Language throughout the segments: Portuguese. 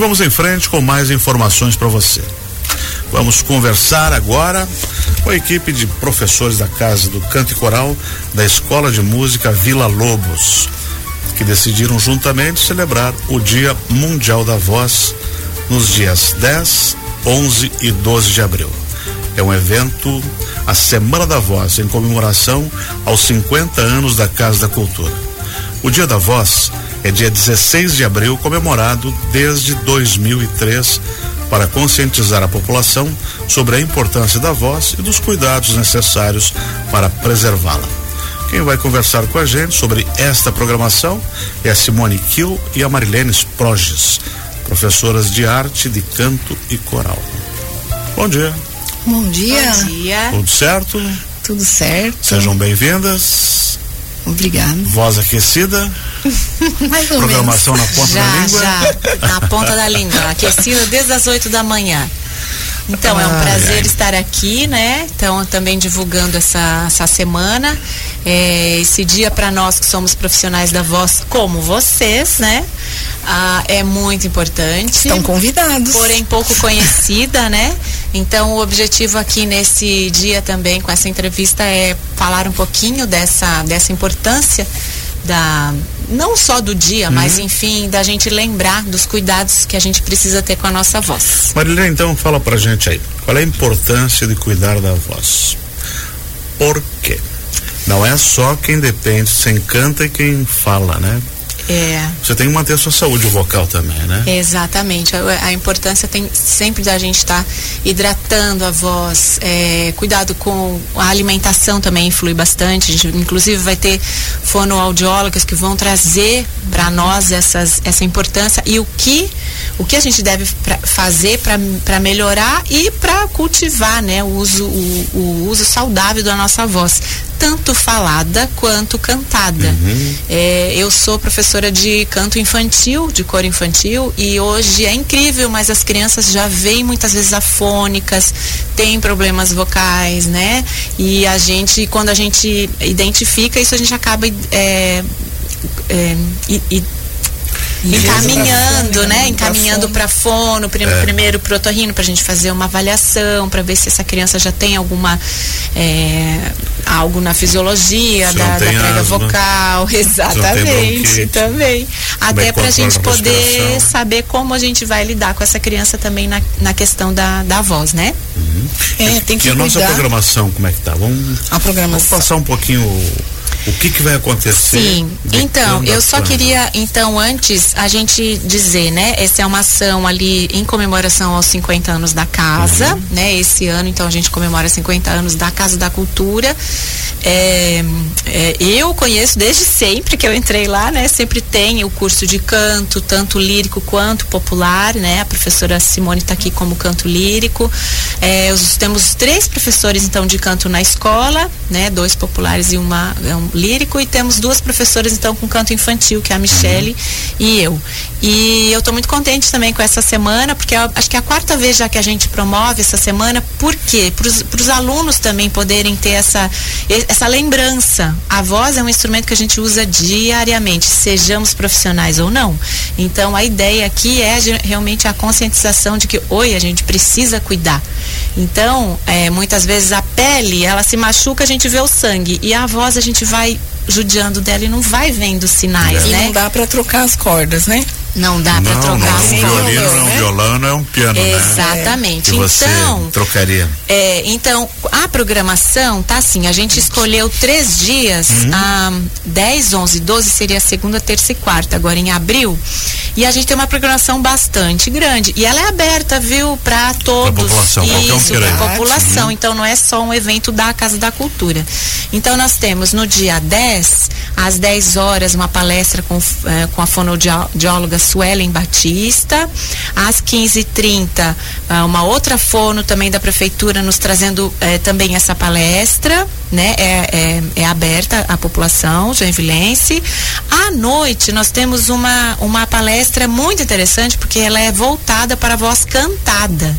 vamos em frente com mais informações para você. Vamos conversar agora com a equipe de professores da Casa do Canto e Coral da Escola de Música Vila Lobos, que decidiram juntamente celebrar o Dia Mundial da Voz nos dias 10, 11 e 12 de abril. É um evento, a Semana da Voz, em comemoração aos 50 anos da Casa da Cultura. O Dia da Voz é dia 16 de abril, comemorado desde 2003 para conscientizar a população sobre a importância da voz e dos cuidados necessários para preservá-la. Quem vai conversar com a gente sobre esta programação é a Simone Kiel e a Marilene Proges, professoras de arte, de canto e coral. Bom dia. Bom dia. Bom dia. Tudo certo? Tudo certo. Sejam bem-vindas. Obrigada. Voz aquecida. Mais ou Programação menos. na ponta já, da língua. já, na ponta da língua, aquecida desde as 8 da manhã. Então, é um prazer ai. estar aqui, né? Então, também divulgando essa, essa semana. É, esse dia para nós que somos profissionais da voz, como vocês, né? Ah, é muito importante. Estão convidados. porém pouco conhecida, né? Então o objetivo aqui nesse dia também com essa entrevista é falar um pouquinho dessa dessa importância da não só do dia, mas enfim, da gente lembrar dos cuidados que a gente precisa ter com a nossa voz. Marilene, então fala pra gente aí, qual é a importância de cuidar da voz? Por quê? Não é só quem depende, quem canta e quem fala, né? É. Você tem que manter a sua saúde vocal também, né? Exatamente. A, a importância tem sempre da gente estar hidratando a voz, é, cuidado com a alimentação também influi bastante. A gente, inclusive, vai ter fonoaudiólogos que vão trazer para nós essas, essa importância e o que o que a gente deve pra, fazer para melhorar e para cultivar né, o, uso, o, o uso saudável da nossa voz, tanto falada quanto cantada. É, eu sou professora de canto infantil, de cor infantil, e hoje é incrível, mas as crianças já vêm muitas vezes afônicas, têm problemas vocais, né? E a gente, quando a gente identifica isso, a gente acaba é, é, e- e- encaminhando, né? Encaminhando para fono, prim- É. primeiro pro otorrino pra gente fazer uma avaliação, para ver se essa criança já tem alguma é, algo na fisiologia Se da, da prega vocal, exatamente, também. Até é que pra controla gente a poder saber como a gente vai lidar com essa criança também na, na questão da, da voz, né? É, tem que e a nossa cuidar. programação, como é que tá? Vamos, A programação. vamos passar um pouquinho o, que que vai acontecer. Sim, então, eu só queria, então, antes a gente dizer, né? Essa é uma ação ali em comemoração aos 50 anos da casa, Uhum. né? Esse ano, então, a gente comemora 50 anos da Casa da Cultura. É, é, eu conheço desde sempre que eu entrei lá, né? Sempre tem o curso de canto, tanto lírico quanto popular, né? A professora Simone está aqui como canto lírico. É, os- temos três professores, então, de canto na escola, né? Dois populares e uma é lírico. E temos duas professoras, então, com canto infantil, que é a Michele e eu. E eu estou muito contente também com essa semana, porque eu acho que é a quarta vez já que a gente promove essa semana. Por quê? Para os alunos também poderem ter essa, essa lembrança. A voz é um instrumento que a gente usa diariamente, sejamos profissionais ou não. Então, a ideia aqui é realmente a conscientização de que, oi, a gente precisa cuidar. Então, é, muitas vezes a pele, ela se machuca, a gente vê o sangue. E a voz, a gente vai judiando dela e não vai vendo sinais, E né? não dá pra trocar as cordas, né? Não dá pra Não, trocar não, as um cordas. violino não é um né? violão, não é um piano, né? Exatamente. Que você Então, trocaria. é, então, a programação tá assim, a gente escolheu três dias, ah, 10, 11, 12 seria a segunda, terça e quarta, agora em abril. E a gente tem uma programação bastante grande. E ela é aberta, viu, para todos. população, qualquer um Isso, queira ir. pra população. Então não é só um evento da Casa da Cultura. Então nós temos no dia 10, às 10 horas, uma palestra com, eh, com a fonoaudióloga Suelen Batista. Às 15h30, ah, uma outra fono também da prefeitura nos trazendo eh, também essa palestra, né? É, é, é aberta à população joinvilense. À noite nós temos uma, uma palestra muito interessante porque ela é voltada para a voz cantada.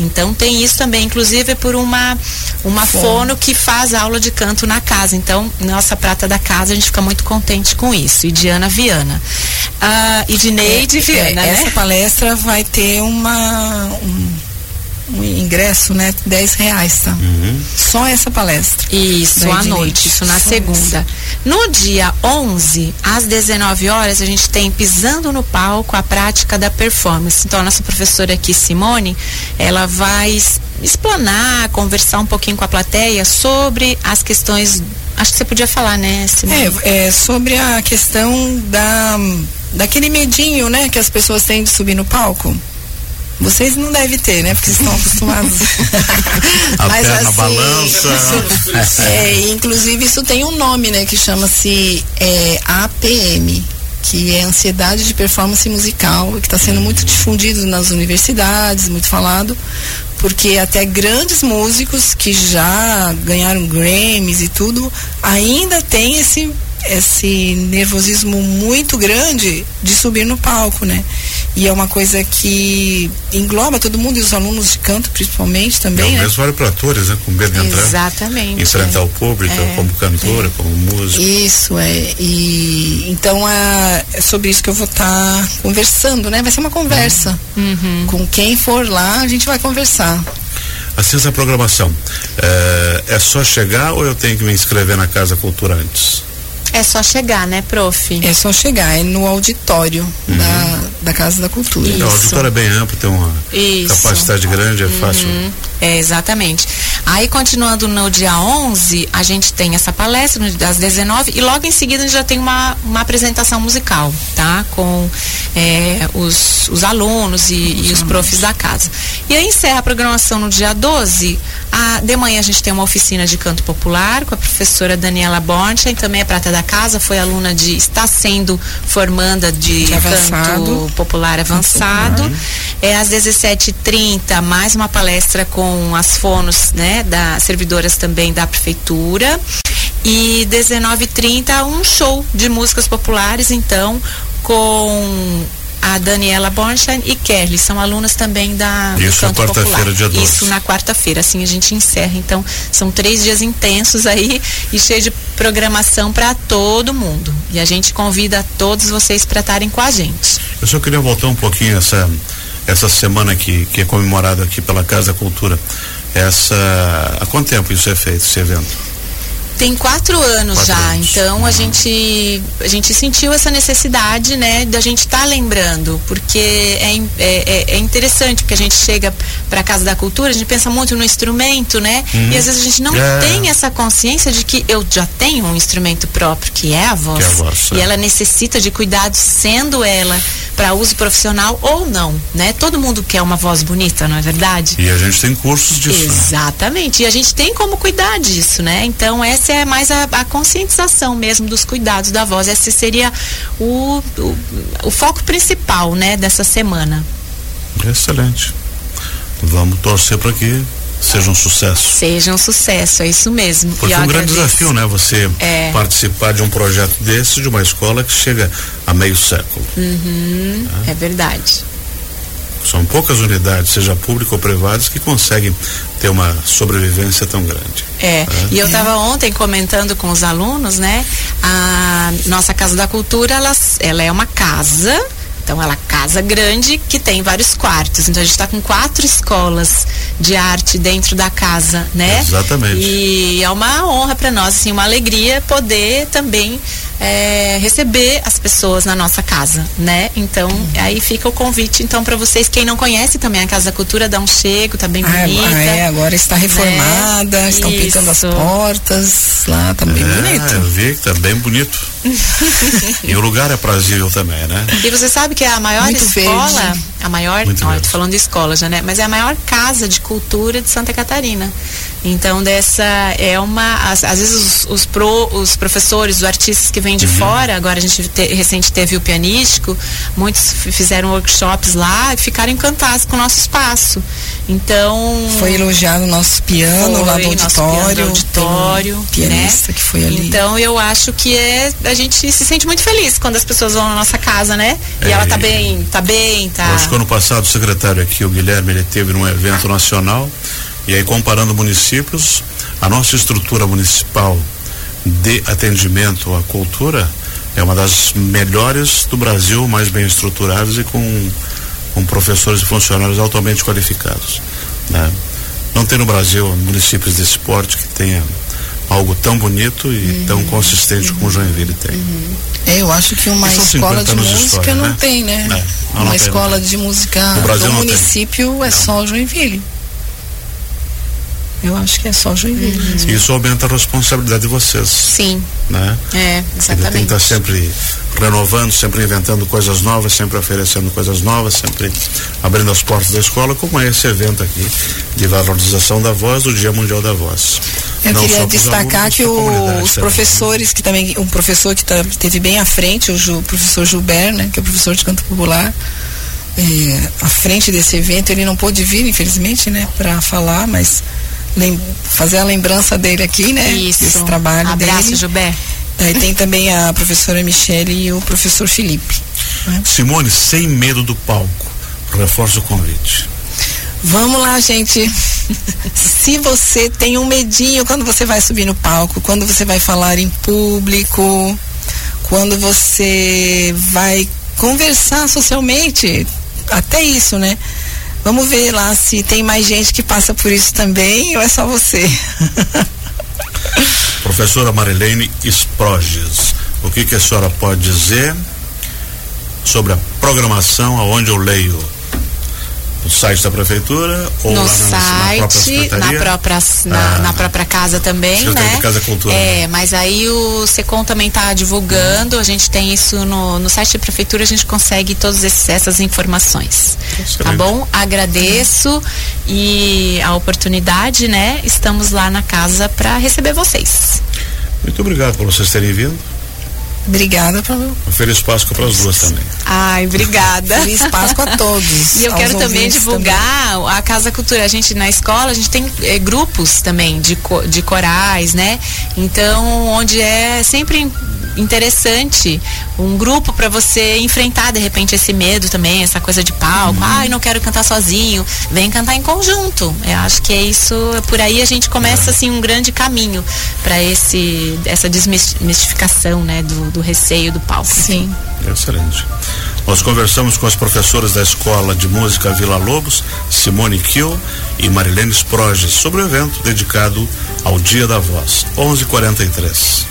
Então tem isso também, inclusive por uma uma fono, fono que faz aula de canto na casa. Então, nossa prata da casa, a gente fica muito contente com isso. E Diana Viana. Ah, e de Neide é, Viana, é, né? Essa palestra vai ter uma um, um ingresso, né? 10 reais, tá? Uhum. Só essa palestra. Isso, à noite, isso na Só segunda. Essa. No dia 11, às 19 horas, a gente tem Pisando no Palco, a prática da performance. Então, a nossa professora aqui, Simone, ela vai explanar, conversar um pouquinho com a plateia sobre as questões. Acho que você podia falar, né, Simone? É, é sobre a questão da daquele medinho, né, que as pessoas têm de subir no palco. Vocês não devem ter, né? Porque vocês estão acostumados. a Mas, perna assim, balança. É, inclusive isso tem um nome, né? Que chama-se é, APM que é ansiedade de performance musical, que está sendo muito difundido nas universidades, muito falado, porque até grandes músicos que já ganharam Grammys e tudo, ainda tem esse esse nervosismo muito grande de subir no palco, né? E é uma coisa que engloba todo mundo e os alunos de canto principalmente também. É o né? mesmo vale para atores, né? Com medo de entrar. Exatamente. Enfrentar é. o público é, como cantora, é. como músico. Isso, é. E então é, é sobre isso que eu vou estar tá conversando, né? Vai ser uma conversa. Uhum. Com quem for lá, a gente vai conversar. Assim essa programação. É, é só chegar ou eu tenho que me inscrever na Casa Cultura antes? É só chegar, né, prof? É só chegar, é no auditório uhum. da, da Casa da Cultura. Isso. O auditório é bem amplo, tem uma Isso. capacidade grande, é uhum. fácil. É, exatamente. Aí, continuando no dia 11, a gente tem essa palestra das 19 e logo em seguida a gente já tem uma, uma apresentação musical, tá? Com é, os, os alunos e os, e os profs da casa. E aí encerra a programação no dia 12. A, de manhã a gente tem uma oficina de canto popular com a professora Daniela Bornstein, também é prata da casa, foi aluna de, está sendo formanda de, de canto popular avançado. É às 17h30, mais uma palestra com as fonos, né, das servidoras também da prefeitura. E 19h30, um show de músicas populares, então, com a Daniela Bornstein e Kelly, são alunas também da Isso na quarta-feira, dia 12. Isso na quarta-feira, assim a gente encerra. Então, são três dias intensos aí e cheio de programação para todo mundo. E a gente convida todos vocês para estarem com a gente. Eu só queria voltar um pouquinho essa essa semana que, que é comemorada aqui pela Casa Cultura. Essa há quanto tempo isso é feito, esse evento? Tem quatro anos quatro já, anos. então a gente a gente sentiu essa necessidade, né, da gente estar tá lembrando, porque é, é, é, é, interessante, porque a gente chega para a Casa da Cultura, a gente pensa muito no instrumento, né, uhum. e às vezes a gente não é. tem essa consciência de que eu já tenho um instrumento próprio, que é a voz, que é a voz e ela necessita de cuidado, sendo ela para uso profissional ou não, né? Todo mundo quer uma voz bonita, não é verdade? E a gente tem cursos disso. Né? Exatamente. Né? E a gente tem como cuidar disso, né? Então essa é mais a, a conscientização mesmo dos cuidados da voz. Esse seria o, o, o foco principal, né, dessa semana. Excelente. Vamos torcer para que seja um sucesso. Seja um sucesso, é isso mesmo. Porque é um grande desafio, né? Você é. participar de um projeto desse, de uma escola que chega a meio século. Uhum, é. é verdade. São poucas unidades, seja públicas ou privadas, que conseguem ter uma sobrevivência tão grande. É, e eu estava ontem comentando com os alunos, né? A nossa Casa da Cultura, ela, ela é uma casa então ela casa grande que tem vários quartos. Então a gente está com quatro escolas de arte dentro da casa, né? Exatamente. E é uma honra para nós, assim, uma alegria poder também é, receber as pessoas na nossa casa, né? Então, uhum. aí fica o convite, então, para vocês, quem não conhece também a Casa da Cultura, dá um chego, tá bem ah, bonita. Ah, é, agora está né? reformada, né? estão Isso. pintando as portas lá, tá bem é, bonito. Eu vi que tá bem bonito. e o lugar é prazível também, né? E você sabe que é a maior Muito escola, verde. a maior, Muito não, eu tô falando de escola já, né? Mas é a maior casa de cultura de Santa Catarina. Então, dessa é uma. Às, às vezes os, os, pro, os professores, os artistas que vêm de uhum. fora, agora a gente te, recente teve o pianístico, muitos fizeram workshops lá e ficaram encantados com o nosso espaço. Então. Foi elogiado o nosso piano foi, lá do auditório. Do auditório. Um pianista né? que foi ali. Então eu acho que é. A gente se sente muito feliz quando as pessoas vão na nossa casa, né? É, e ela tá bem, tá bem, tá. Eu acho que ano passado o secretário aqui, o Guilherme, ele teve num evento nacional e aí comparando municípios, a nossa estrutura municipal de atendimento à cultura é uma das melhores do Brasil, mais bem estruturadas e com, com professores e funcionários altamente qualificados. Né? Não tem no Brasil municípios desse porte que tenha algo tão bonito e uhum, tão consistente uhum, como Joinville tem. Uhum. É, eu acho que uma escola de música história, não né? tem, né? É, não, uma não escola tem, de música do município tem. é só Joinville. Eu acho que é só Joinville. Uhum. Isso aumenta a responsabilidade de vocês. Sim. Né? É, exatamente. Ele tem que estar sempre renovando, sempre inventando coisas novas, sempre oferecendo coisas novas, sempre abrindo as portas da escola, como é esse evento aqui de valorização da voz do Dia Mundial da Voz. Eu Não queria destacar alunos, que o, os professores que também, um professor que tá, teve bem à frente, o Ju, professor Gilbert, né, que é o professor de canto popular, é, à frente desse evento, ele não pôde vir, infelizmente, né, para falar, mas fazer a lembrança dele aqui, né? Isso. Esse trabalho Abraço, dele. Gilberto. Aí tem também a professora Michele e o professor Felipe. Né? Simone, sem medo do palco, reforça o convite. Vamos lá, gente. Se você tem um medinho quando você vai subir no palco, quando você vai falar em público, quando você vai conversar socialmente, até isso, né? Vamos ver lá se tem mais gente que passa por isso também ou é só você. Professora Marilene Esproges, o que, que a senhora pode dizer sobre a programação aonde eu leio no site da prefeitura ou no lá na, site, na própria na, na, ah, na própria casa também, né? De casa Cultura. É, mas aí o Secom também está divulgando, a gente tem isso no, no site da prefeitura, a gente consegue todas essas informações. Tá bom? Agradeço e a oportunidade, né? Estamos lá na casa para receber vocês. Muito obrigado por vocês terem vindo. Obrigada, Pablo. Feliz Páscoa para as duas também. Ai, obrigada. Feliz Páscoa a todos. E eu quero também divulgar também. a Casa Cultura. A gente na escola, a gente tem é, grupos também de, de corais, né? Então, onde é sempre interessante um grupo para você enfrentar de repente esse medo também, essa coisa de palco. Uhum. Ai, não quero cantar sozinho. Vem cantar em conjunto. Eu acho que é isso. Por aí a gente começa assim um grande caminho para esse essa desmistificação, né, do, do receio do palco. Sim. Excelente. Nós conversamos com as professoras da Escola de Música Vila Lobos, Simone Kiel e Marilene Sproges, sobre o evento dedicado ao Dia da Voz, 11:43.